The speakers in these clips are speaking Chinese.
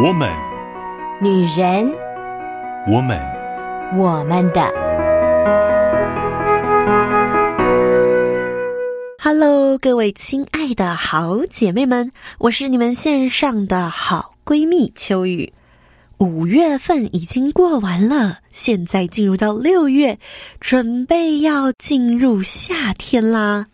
我们，女人，我们，我们的。Hello，各位亲爱的好姐妹们，我是你们线上的好闺蜜秋雨。五月份已经过完了，现在进入到六月，准备要进入夏天啦。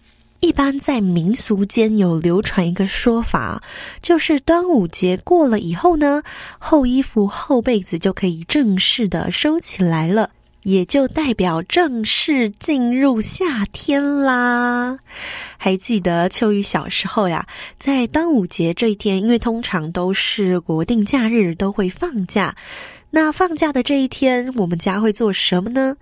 一般在民俗间有流传一个说法，就是端午节过了以后呢，厚衣服、厚被子就可以正式的收起来了，也就代表正式进入夏天啦。还记得秋雨小时候呀，在端午节这一天，因为通常都是国定假日，都会放假。那放假的这一天，我们家会做什么呢？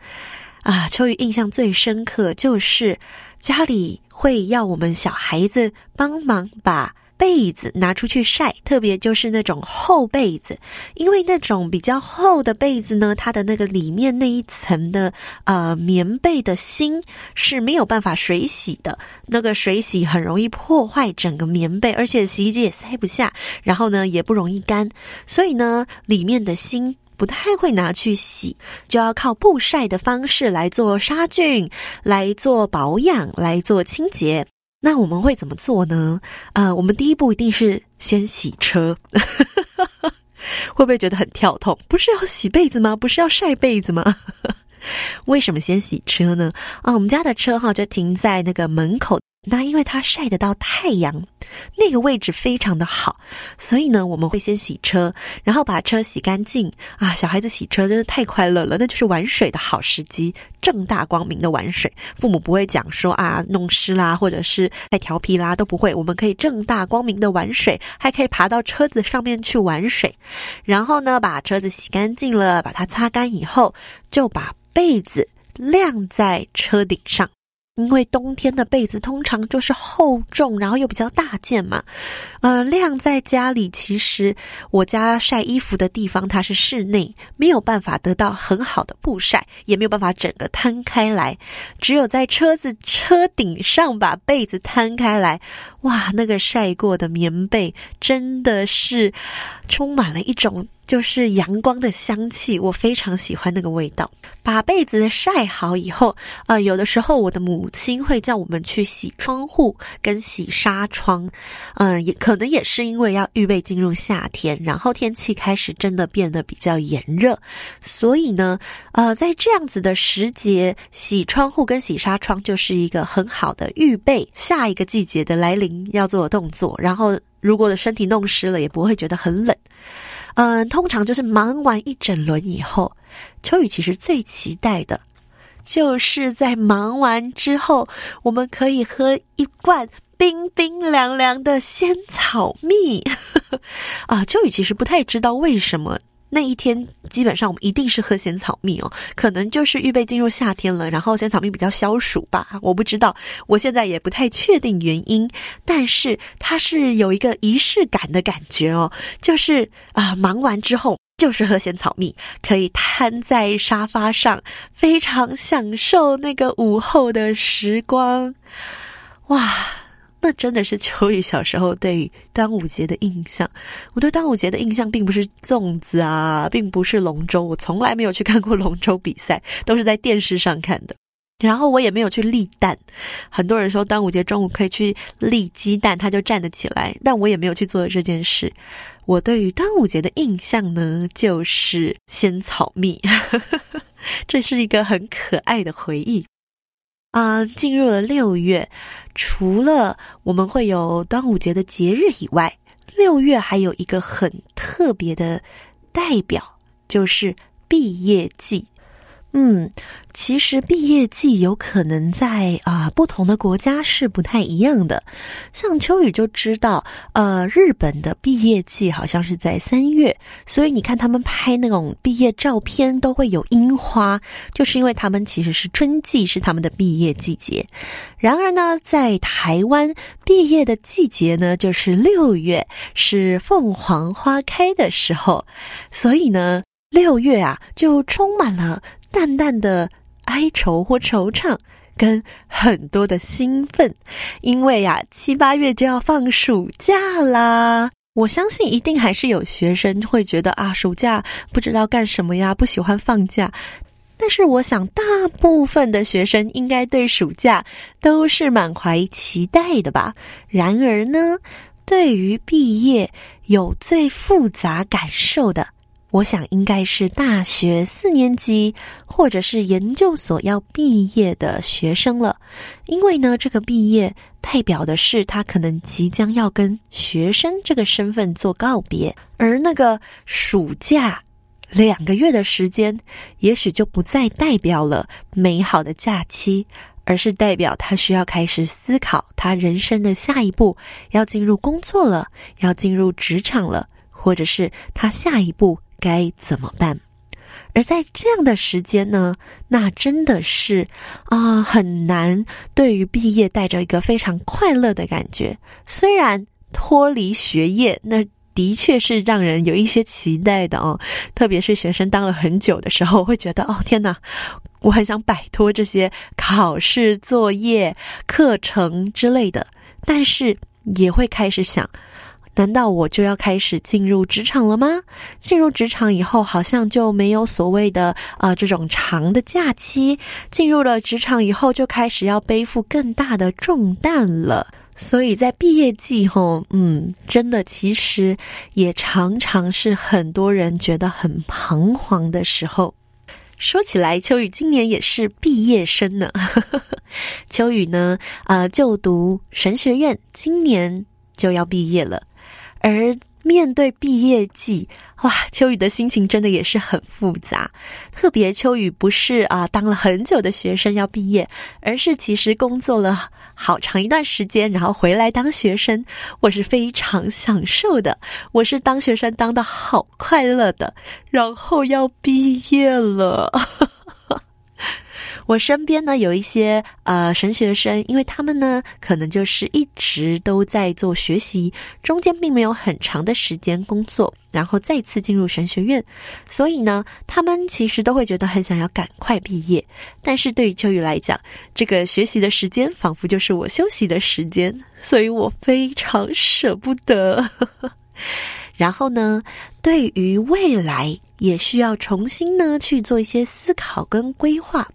啊，秋雨印象最深刻就是家里会要我们小孩子帮忙把被子拿出去晒，特别就是那种厚被子，因为那种比较厚的被子呢，它的那个里面那一层的呃棉被的芯是没有办法水洗的，那个水洗很容易破坏整个棉被，而且洗衣机也塞不下，然后呢也不容易干，所以呢里面的芯。不太会拿去洗，就要靠曝晒的方式来做杀菌、来做保养、来做清洁。那我们会怎么做呢？呃，我们第一步一定是先洗车，会不会觉得很跳痛？不是要洗被子吗？不是要晒被子吗？为什么先洗车呢？啊，我们家的车哈就停在那个门口。那因为它晒得到太阳，那个位置非常的好，所以呢，我们会先洗车，然后把车洗干净啊。小孩子洗车真的太快乐了，那就是玩水的好时机，正大光明的玩水。父母不会讲说啊弄湿啦，或者是太调皮啦，都不会。我们可以正大光明的玩水，还可以爬到车子上面去玩水。然后呢，把车子洗干净了，把它擦干以后，就把被子晾在车顶上。因为冬天的被子通常就是厚重，然后又比较大件嘛，呃，晾在家里，其实我家晒衣服的地方它是室内，没有办法得到很好的曝晒，也没有办法整个摊开来，只有在车子车顶上把被子摊开来，哇，那个晒过的棉被真的是充满了一种。就是阳光的香气，我非常喜欢那个味道。把被子晒好以后，呃，有的时候我的母亲会叫我们去洗窗户跟洗纱窗，嗯、也可能也是因为要预备进入夏天，然后天气开始真的变得比较炎热，所以呢，呃，在这样子的时节，洗窗户跟洗纱窗就是一个很好的预备下一个季节的来临要做的动作。然后，如果的身体弄湿了，也不会觉得很冷。嗯，通常就是忙完一整轮以后，秋雨其实最期待的，就是在忙完之后，我们可以喝一罐冰冰凉凉的仙草蜜。啊，秋雨其实不太知道为什么。那一天基本上我们一定是喝仙草蜜哦，可能就是预备进入夏天了，然后仙草蜜比较消暑吧，我不知道，我现在也不太确定原因，但是它是有一个仪式感的感觉哦，就是啊、忙完之后就是喝仙草蜜，可以瘫在沙发上，非常享受那个午后的时光，哇！那真的是秋雨小时候对端午节的印象。我对端午节的印象并不是粽子啊，并不是龙舟，我从来没有去看过龙舟比赛，都是在电视上看的。然后我也没有去立蛋。很多人说端午节中午可以去立鸡蛋，它就站得起来，但我也没有去做这件事。我对于端午节的印象呢，就是仙草蜜，这是一个很可爱的回忆。啊、进入了六月，除了我们会有端午节的节日以外，六月还有一个很特别的代表，就是毕业季。嗯，其实毕业季有可能在啊、不同的国家是不太一样的。像秋雨就知道，呃，日本的毕业季好像是在三月，所以你看他们拍那种毕业照片都会有樱花，就是因为他们其实是春季是他们的毕业季节。然而呢，在台湾毕业的季节呢，就是六月，是凤凰花开的时候，所以呢，六月啊就充满了。淡淡的哀愁或惆怅，跟很多的兴奋，因为呀，七八月就要放暑假啦。我相信一定还是有学生会觉得啊，暑假不知道干什么呀，不喜欢放假。但是我想，大部分的学生应该对暑假都是满怀期待的吧。然而呢，对于毕业有最复杂感受的，我想应该是大学四年级或者是研究所要毕业的学生了，因为呢，这个毕业代表的是他可能即将要跟学生这个身份做告别，而那个暑假两个月的时间，也许就不再代表了美好的假期，而是代表他需要开始思考他人生的下一步，要进入工作了，要进入职场了，或者是他下一步。该怎么办？而在这样的时间呢，那真的是啊、很难。对于毕业带着一个非常快乐的感觉，虽然脱离学业，那的确是让人有一些期待的哦。特别是学生当了很久的时候，会觉得哦天哪，我很想摆脱这些考试、作业、课程之类的，但是也会开始想。难道我就要开始进入职场了吗？进入职场以后，好像就没有所谓的啊、这种长的假期。进入了职场以后，就开始要背负更大的重担了。所以在毕业季后，嗯，真的其实也常常是很多人觉得很彷徨的时候。说起来，秋雨今年也是毕业生呢。秋雨呢，啊、就读神学院，今年就要毕业了。而面对毕业季，哇，秋雨的心情真的也是很复杂。特别秋雨不是啊，当了很久的学生要毕业，而是其实工作了好长一段时间，然后回来当学生，我是非常享受的。我是当学生当的好快乐的，然后要毕业了。我身边呢有一些呃神学生，因为他们呢可能就是一直都在做学习，中间并没有很长的时间工作，然后再次进入神学院，所以呢他们其实都会觉得很想要赶快毕业。但是对于秋雨来讲，这个学习的时间仿佛就是我休息的时间，所以我非常舍不得。然后呢，对于未来也需要重新呢去做一些思考跟规划。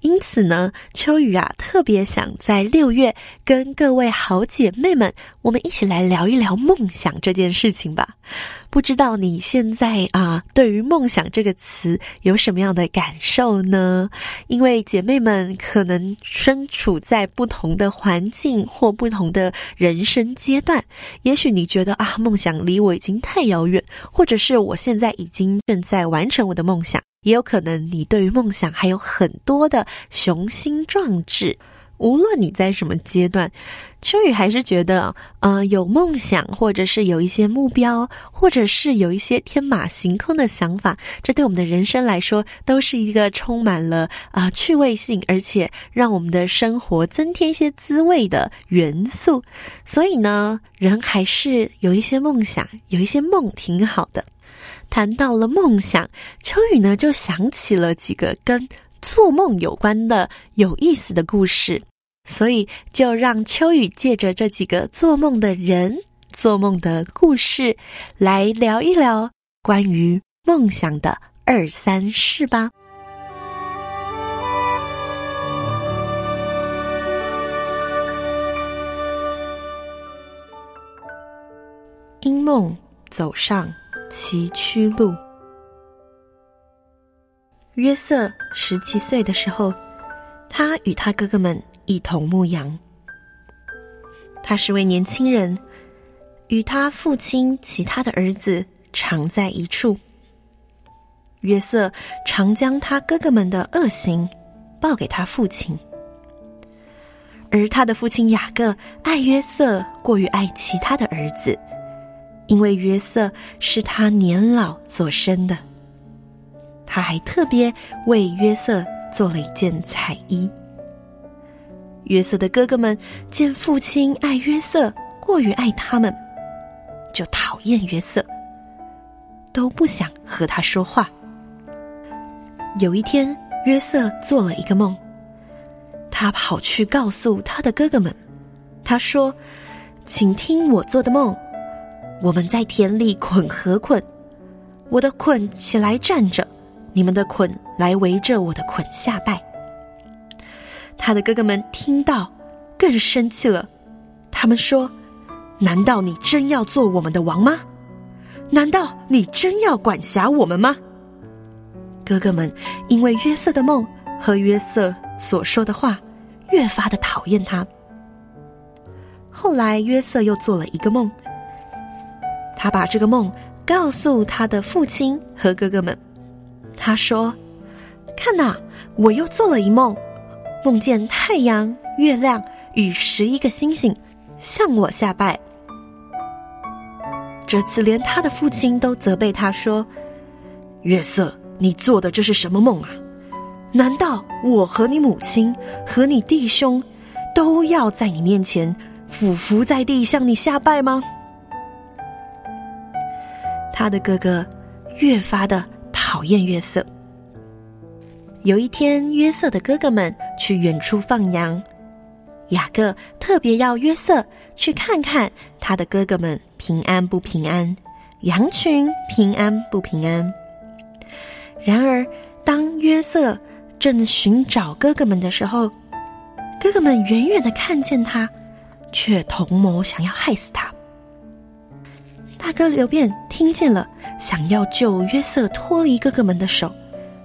因此呢，秋雨啊，特别想在六月跟各位好姐妹们，我们一起来聊一聊梦想这件事情吧。不知道你现在啊，对于梦想这个词有什么样的感受呢？因为姐妹们可能身处在不同的环境或不同的人生阶段，也许你觉得啊，梦想离我已经太遥远，或者是我现在已经正在完成我的梦想。也有可能你对于梦想还有很多的雄心壮志。无论你在什么阶段，秋雨还是觉得，呃，有梦想，或者是有一些目标，或者是有一些天马行空的想法，这对我们的人生来说，都是一个充满了啊、趣味性，而且让我们的生活增添一些滋味的元素。所以呢，人还是有一些梦想，有一些梦挺好的。谈到了梦想，秋雨呢就想起了几个跟做梦有关的有意思的故事，所以就让秋雨借着这几个做梦的人、做梦的故事，来聊一聊关于梦想的二三事吧。因梦走上崎岖路。约瑟十七岁的时候，他与他哥哥们一同牧羊。他是位年轻人，与他父亲其他的儿子常在一处。约瑟常将他哥哥们的恶行报给他父亲，而他的父亲雅各爱约瑟过于爱其他的儿子。因为约瑟是他年老所生的，他还特别为约瑟做了一件彩衣。约瑟的哥哥们见父亲爱约瑟过于爱他们，就讨厌约瑟，都不想和他说话。有一天，约瑟做了一个梦，他跑去告诉他的哥哥们，他说：“请听我做的梦。”我们在田里捆和捆，我的捆起来站着，你们的捆来围着我的捆下拜。”他的哥哥们听到，更生气了。他们说：“难道你真要做我们的王吗？难道你真要管辖我们吗？”哥哥们因为约瑟的梦和约瑟所说的话，越发的讨厌他。后来约瑟又做了一个梦，他把这个梦告诉他的父亲和哥哥们。他说：“看呐，我又做了一梦，梦见太阳、月亮与十一个星星。”向我下拜。这次连他的父亲都责备他说：“约瑟，你做的这是什么梦啊？难道我和你母亲和你弟兄都要在你面前俯伏在地向你下拜吗？”他的哥哥越发的讨厌约瑟。有一天，约瑟的哥哥们去远处放羊。雅各特别要约瑟去看看他的哥哥们平安不平安，羊群平安不平安。然而，当约瑟正寻找哥哥们的时候，哥哥们远远的看见他，却同谋想要害死他。大哥流便听见了，想要救约瑟脱离哥哥们的手，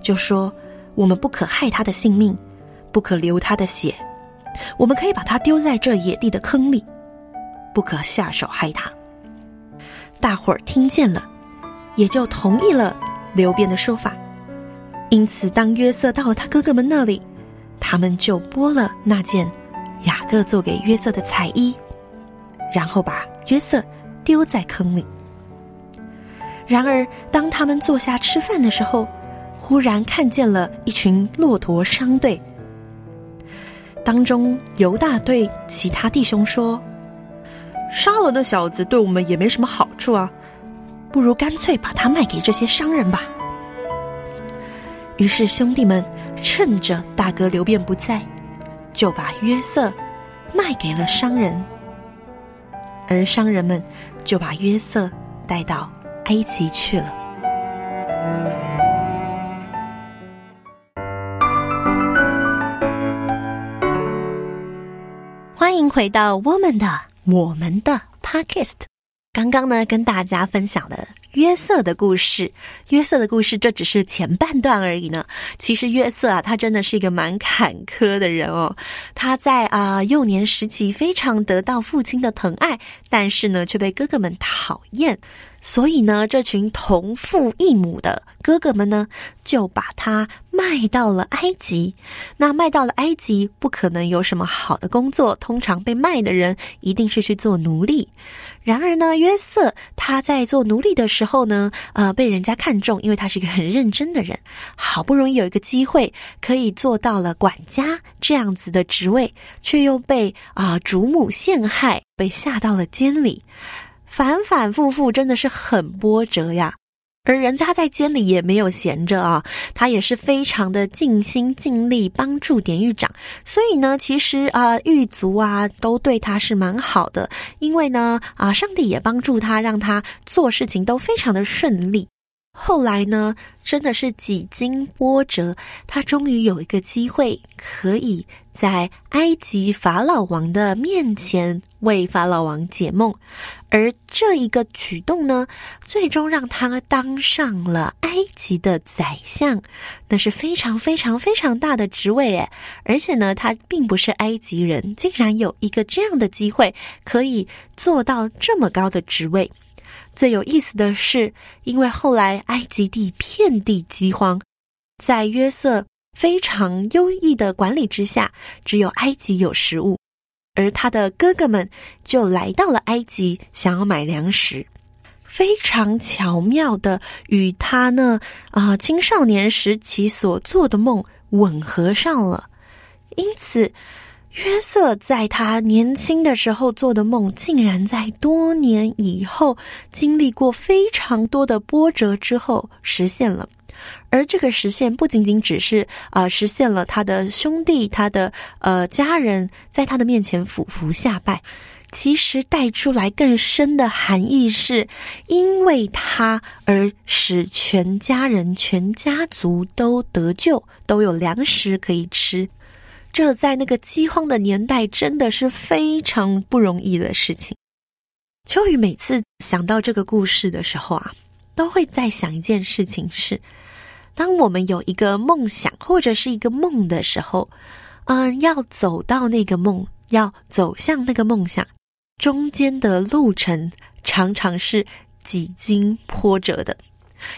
就说：“我们不可害他的性命，不可流他的血。”我们可以把他丢在这野地的坑里，不可下手害他。大伙儿听见了，也就同意了流便的说法。因此，当约瑟到了他哥哥们那里，他们就剥了那件雅各做给约瑟的彩衣，然后把约瑟丢在坑里。然而，当他们坐下吃饭的时候，忽然看见了一群骆驼商队。当中，犹大对其他弟兄说：“杀了那小子，对我们也没什么好处啊，不如干脆把他卖给这些商人吧。”于是兄弟们趁着大哥流便不在，就把约瑟卖给了商人，而商人们就把约瑟带到埃及去了。欢迎回到我们的我们的 Podcast。刚刚呢，跟大家分享的约瑟的故事，约瑟的故事，这只是前半段而已呢。其实约瑟啊，他真的是一个蛮坎坷的人哦。他在啊、幼年时期非常得到父亲的疼爱，但是呢，却被哥哥们讨厌。所以呢，这群同父异母的哥哥们呢，就把他卖到了埃及。那卖到了埃及，不可能有什么好的工作。通常被卖的人一定是去做奴隶。然而呢，约瑟他在做奴隶的时候呢，呃，被人家看中，因为他是一个很认真的人。好不容易有一个机会可以做到了管家这样子的职位，却又被啊、呃、主母陷害，被下到了监里。反反复复，真的是很波折呀。而人家在监里也没有闲着啊，他也是非常的尽心尽力帮助典狱长。所以呢，其实啊，狱卒啊都对他是蛮好的，因为呢，啊，上帝也帮助他，让他做事情都非常的顺利。后来呢，真的是几经波折，他终于有一个机会，可以在埃及法老王的面前为法老王解梦，而这一个举动呢，最终让他当上了埃及的宰相，那是非常非常非常大的职位诶，而且呢，他并不是埃及人，竟然有一个这样的机会，可以做到这么高的职位。最有意思的是，因为后来埃及地遍地饥荒，在约瑟非常优异的管理之下，只有埃及有食物，而他的哥哥们就来到了埃及，想要买粮食，非常巧妙的与他呢啊、青少年时期所做的梦吻合上了，因此。约瑟在他年轻的时候做的梦，竟然在多年以后，经历过非常多的波折之后实现了。而这个实现不仅仅只是啊、实现了他的兄弟、他的呃家人在他的面前俯伏下拜。其实带出来更深的含义是，因为他而使全家人、全家族都得救，都有粮食可以吃。这在那个饥荒的年代，真的是非常不容易的事情。秋雨每次想到这个故事的时候啊，都会在想一件事情是：当我们有一个梦想或者是一个梦的时候，嗯，要走到那个梦，要走向那个梦想，中间的路程常常是几经波折的。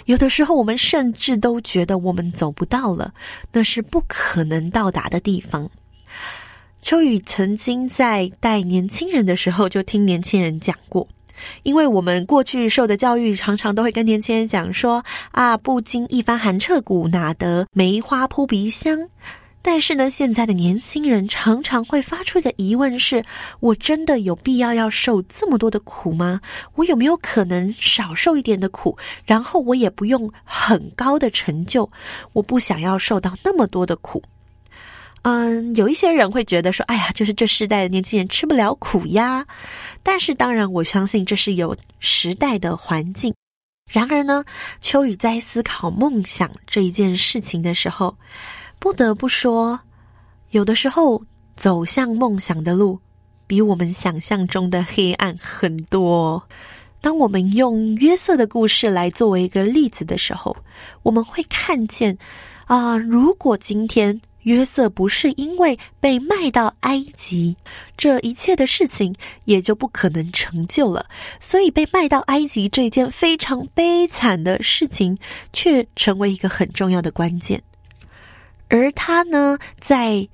有的时候，我们甚至都觉得我们走不到了，那是不可能到达的地方。秋雨曾经在带年轻人的时候，就听年轻人讲过，因为我们过去受的教育，常常都会跟年轻人讲说：“啊，不经一番寒彻骨，哪得梅花扑鼻香。”但是呢，现在的年轻人常常会发出一个疑问是：我真的有必要要受这么多的苦吗？我有没有可能少受一点的苦，然后我也不用很高的成就？我不想要受到那么多的苦。嗯，有一些人会觉得说：“哎呀，就是这世代的年轻人吃不了苦呀。”但是当然，我相信这是有时代的环境。然而呢，秋雨在思考梦想这一件事情的时候，不得不说，有的时候走向梦想的路，比我们想象中的黑暗很多。当我们用约瑟的故事来作为一个例子的时候，我们会看见，啊、如果今天约瑟不是因为被卖到埃及，这一切的事情也就不可能成就了。所以，被卖到埃及这件非常悲惨的事情，却成为一个很重要的关键。而他呢，在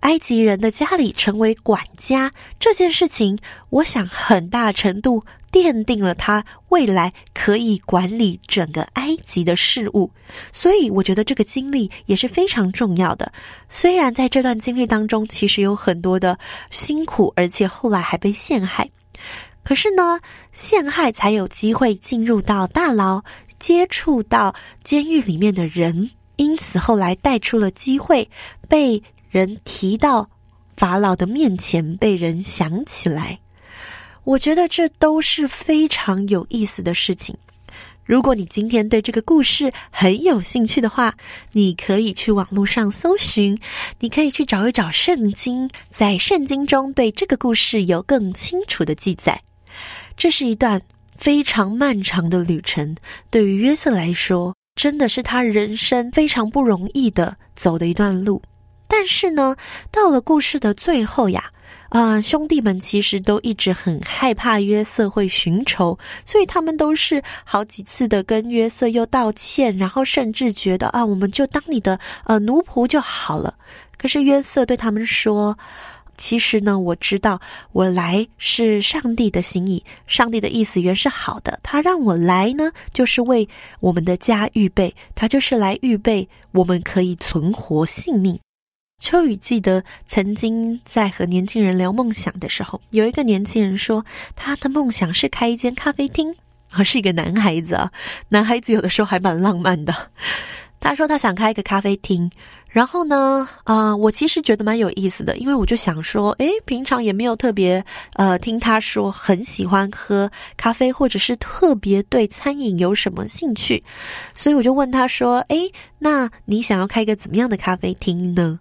埃及人的家里成为管家这件事情，我想很大程度奠定了他未来可以管理整个埃及的事务。所以，我觉得这个经历也是非常重要的。虽然在这段经历当中，其实有很多的辛苦，而且后来还被陷害，可是呢，陷害才有机会进入到大牢，接触到监狱里面的人。因此，后来带出了机会，被人提到法老的面前，被人想起来。我觉得这都是非常有意思的事情。如果你今天对这个故事很有兴趣的话，你可以去网络上搜寻，你可以去找一找圣经，在圣经中对这个故事有更清楚的记载。这是一段非常漫长的旅程，对于约瑟来说。真的是他人生非常不容易的走的一段路，但是呢，到了故事的最后呀，呃，兄弟们其实都一直很害怕约瑟会寻仇，所以他们都是好几次的跟约瑟又道歉，然后甚至觉得啊，我们就当你的呃奴仆就好了。可是约瑟对他们说。其实呢，我知道我来是上帝的心意，上帝的意思原是好的。他让我来呢，就是为我们的家预备，他就是来预备我们可以存活性命。秋雨记得曾经在和年轻人聊梦想的时候，有一个年轻人说他的梦想是开一间咖啡厅，啊，是一个男孩子啊，男孩子有的时候还蛮浪漫的。他说他想开一个咖啡厅。然后呢，啊、我其实觉得蛮有意思的，因为我就想说，诶，平常也没有特别，呃，听他说很喜欢喝咖啡，或者是特别对餐饮有什么兴趣，所以我就问他说，诶，那你想要开一个怎么样的咖啡厅呢？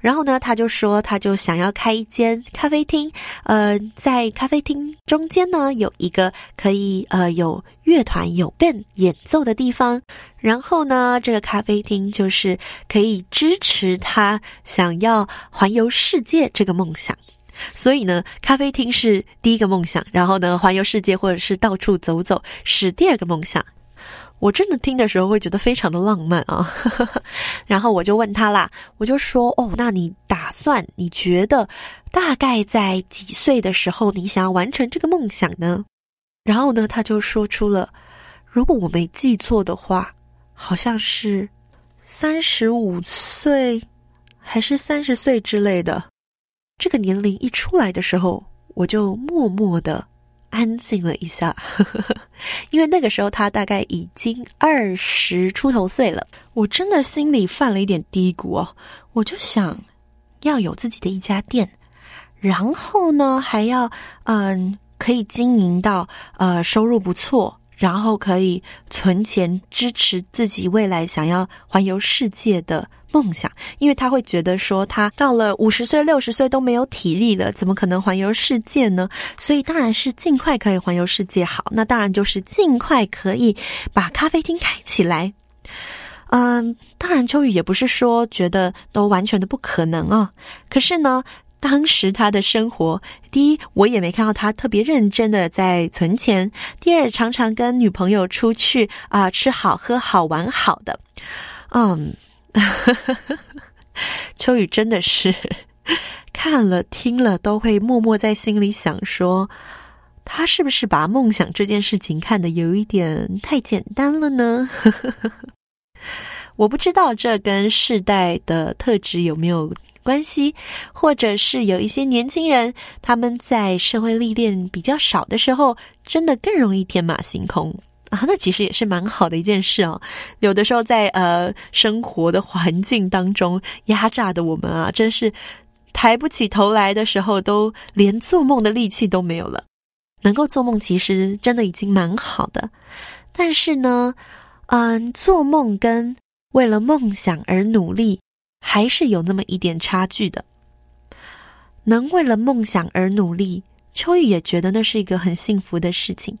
然后呢，他就说，他就想要开一间咖啡厅，呃，在咖啡厅中间呢，有一个可以呃有乐团有 band 演奏的地方。然后呢，这个咖啡厅就是可以支持他想要环游世界这个梦想。所以呢，咖啡厅是第一个梦想，然后呢，环游世界或者是到处走走是第二个梦想。我真的听的时候会觉得非常的浪漫啊，然后我就问他啦，我就说哦，那你打算，你觉得大概在几岁的时候你想要完成这个梦想呢？然后呢，他就说出了，如果我没记错的话，好像是三十五岁还是三十岁之类的。这个年龄一出来的时候，我就默默的。安静了一下，呵呵呵，因为那个时候他大概已经二十出头岁了。我真的心里犯了一点嘀咕哦，我就想要有自己的一家店，然后呢，还要嗯、可以经营到呃收入不错，然后可以存钱支持自己未来想要环游世界的梦想。因为他会觉得说，他到了五十岁、六十岁都没有体力了，怎么可能环游世界呢？所以当然是尽快可以环游世界好。那当然就是尽快可以把咖啡厅开起来。嗯，当然秋雨也不是说觉得都完全的不可能啊。可是呢。当时他的生活，第一，我也没看到他特别认真的在存钱；第二，常常跟女朋友出去啊、吃好喝好玩好的。嗯，秋雨真的是看了听了都会默默在心里想说，他是不是把梦想这件事情看得有一点太简单了呢？我不知道这跟世代的特质有没有关系，或者是有一些年轻人，他们在社会历练比较少的时候，真的更容易天马行空啊。那其实也是蛮好的一件事哦。有的时候在呃生活的环境当中压榨的我们啊，真是抬不起头来的时候，都连做梦的力气都没有了。能够做梦，其实真的已经蛮好的。但是呢，嗯，做梦跟为了梦想而努力。还是有那么一点差距的。能为了梦想而努力，秋雨也觉得那是一个很幸福的事情。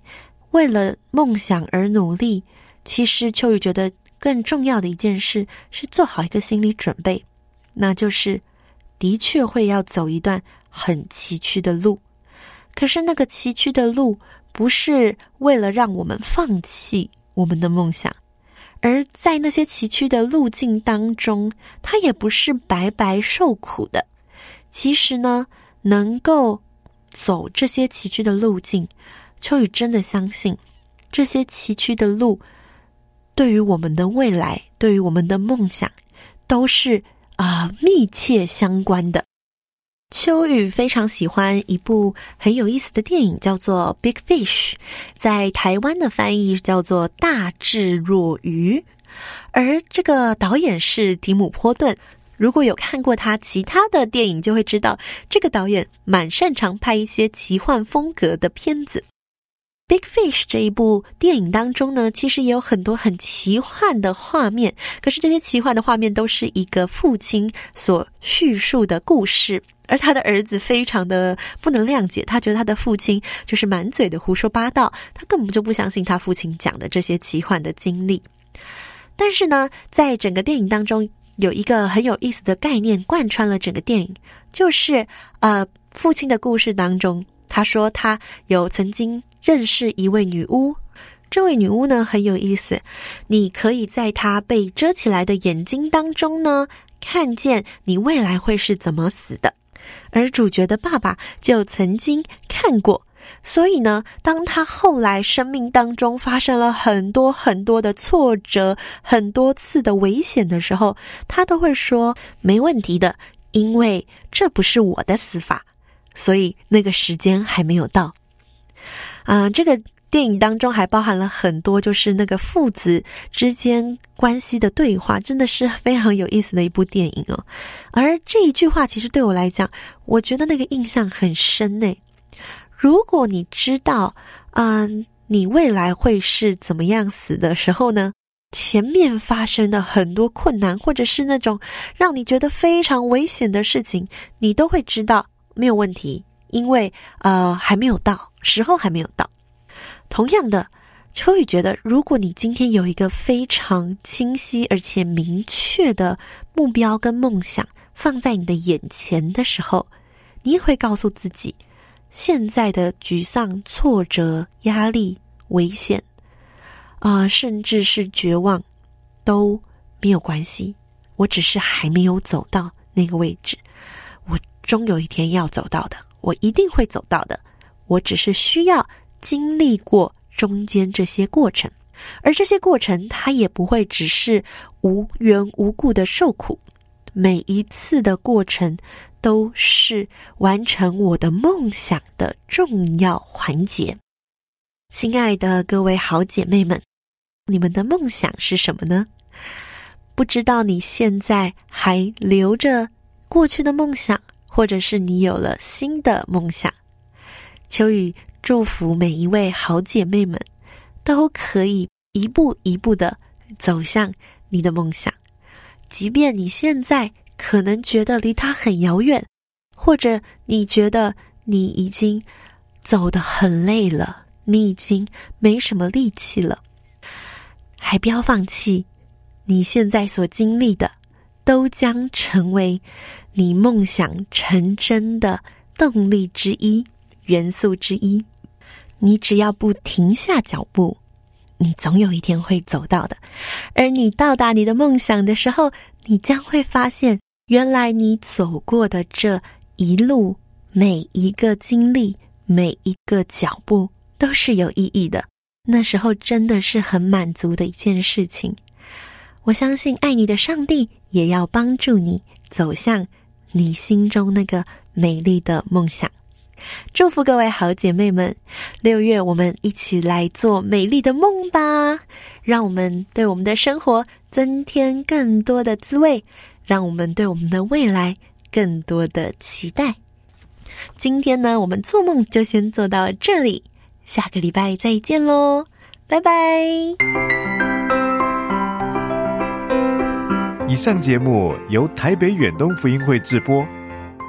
为了梦想而努力，其实秋雨觉得更重要的一件事是做好一个心理准备，那就是的确会要走一段很崎岖的路。可是那个崎岖的路，不是为了让我们放弃我们的梦想。而在那些崎岖的路径当中，他也不是白白受苦的。其实呢，能够走这些崎岖的路径，秋雨真的相信，这些崎岖的路对于我们的未来，对于我们的梦想，都是啊、呃、密切相关的。秋雨非常喜欢一部很有意思的电影，叫做《Big Fish》，在台湾的翻译叫做《大智若愚》，而这个导演是提姆·波顿。如果有看过他其他的电影，就会知道这个导演蛮擅长拍一些奇幻风格的片子。Big Fish 这一部电影当中呢，其实也有很多很奇幻的画面。可是这些奇幻的画面都是一个父亲所叙述的故事，而他的儿子非常的不能谅解，他觉得他的父亲就是满嘴的胡说八道，他根本就不相信他父亲讲的这些奇幻的经历。但是呢，在整个电影当中，有一个很有意思的概念贯穿了整个电影，就是呃，父亲的故事当中，他说他有曾经。认识一位女巫，这位女巫呢，很有意思，你可以在她被遮起来的眼睛当中呢，看见你未来会是怎么死的。而主角的爸爸就曾经看过，所以呢，当他后来生命当中发生了很多很多的挫折，很多次的危险的时候，他都会说没问题的，因为这不是我的死法，所以那个时间还没有到。啊、呃，这个电影当中还包含了很多，就是那个父子之间关系的对话，真的是非常有意思的一部电影哦。而这一句话，其实对我来讲，我觉得那个印象很深呢。如果你知道，嗯、你未来会是怎么样死的时候呢，前面发生的很多困难，或者是那种让你觉得非常危险的事情，你都会知道没有问题。因为呃还没有到，时候还没有到。同样的，秋雨觉得，如果你今天有一个非常清晰而且明确的目标跟梦想放在你的眼前的时候，你也会告诉自己，现在的沮丧、挫折、压力、危险啊、甚至是绝望都没有关系。我只是还没有走到那个位置，我终有一天要走到的。我一定会走到的，我只是需要经历过中间这些过程，而这些过程它也不会只是无缘无故的受苦，每一次的过程都是完成我的梦想的重要环节。亲爱的各位好姐妹们，你们的梦想是什么呢？不知道你现在还留着过去的梦想？或者是你有了新的梦想。秋雨祝福每一位好姐妹们，都可以一步一步的走向你的梦想，即便你现在可能觉得离它很遥远，或者你觉得你已经走得很累了，你已经没什么力气了，还不要放弃。你现在所经历的，都将成为你梦想成真的动力之一、元素之一。你只要不停下脚步，你总有一天会走到的。而你到达你的梦想的时候，你将会发现，原来你走过的这一路，每一个经历，每一个脚步，都是有意义的。那时候真的是很满足的一件事情。我相信爱你的上帝也要帮助你走向你心中那个美丽的梦想。祝福各位好姐妹们，六月我们一起来做美丽的梦吧！让我们对我们的生活增添更多的滋味，让我们对我们的未来更多的期待。今天呢，我们做梦就先做到这里，下个礼拜再见喽，拜拜。以上节目由台北远东福音会制播，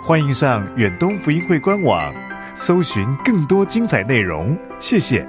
欢迎上远东福音会官网，搜寻更多精彩内容。谢谢。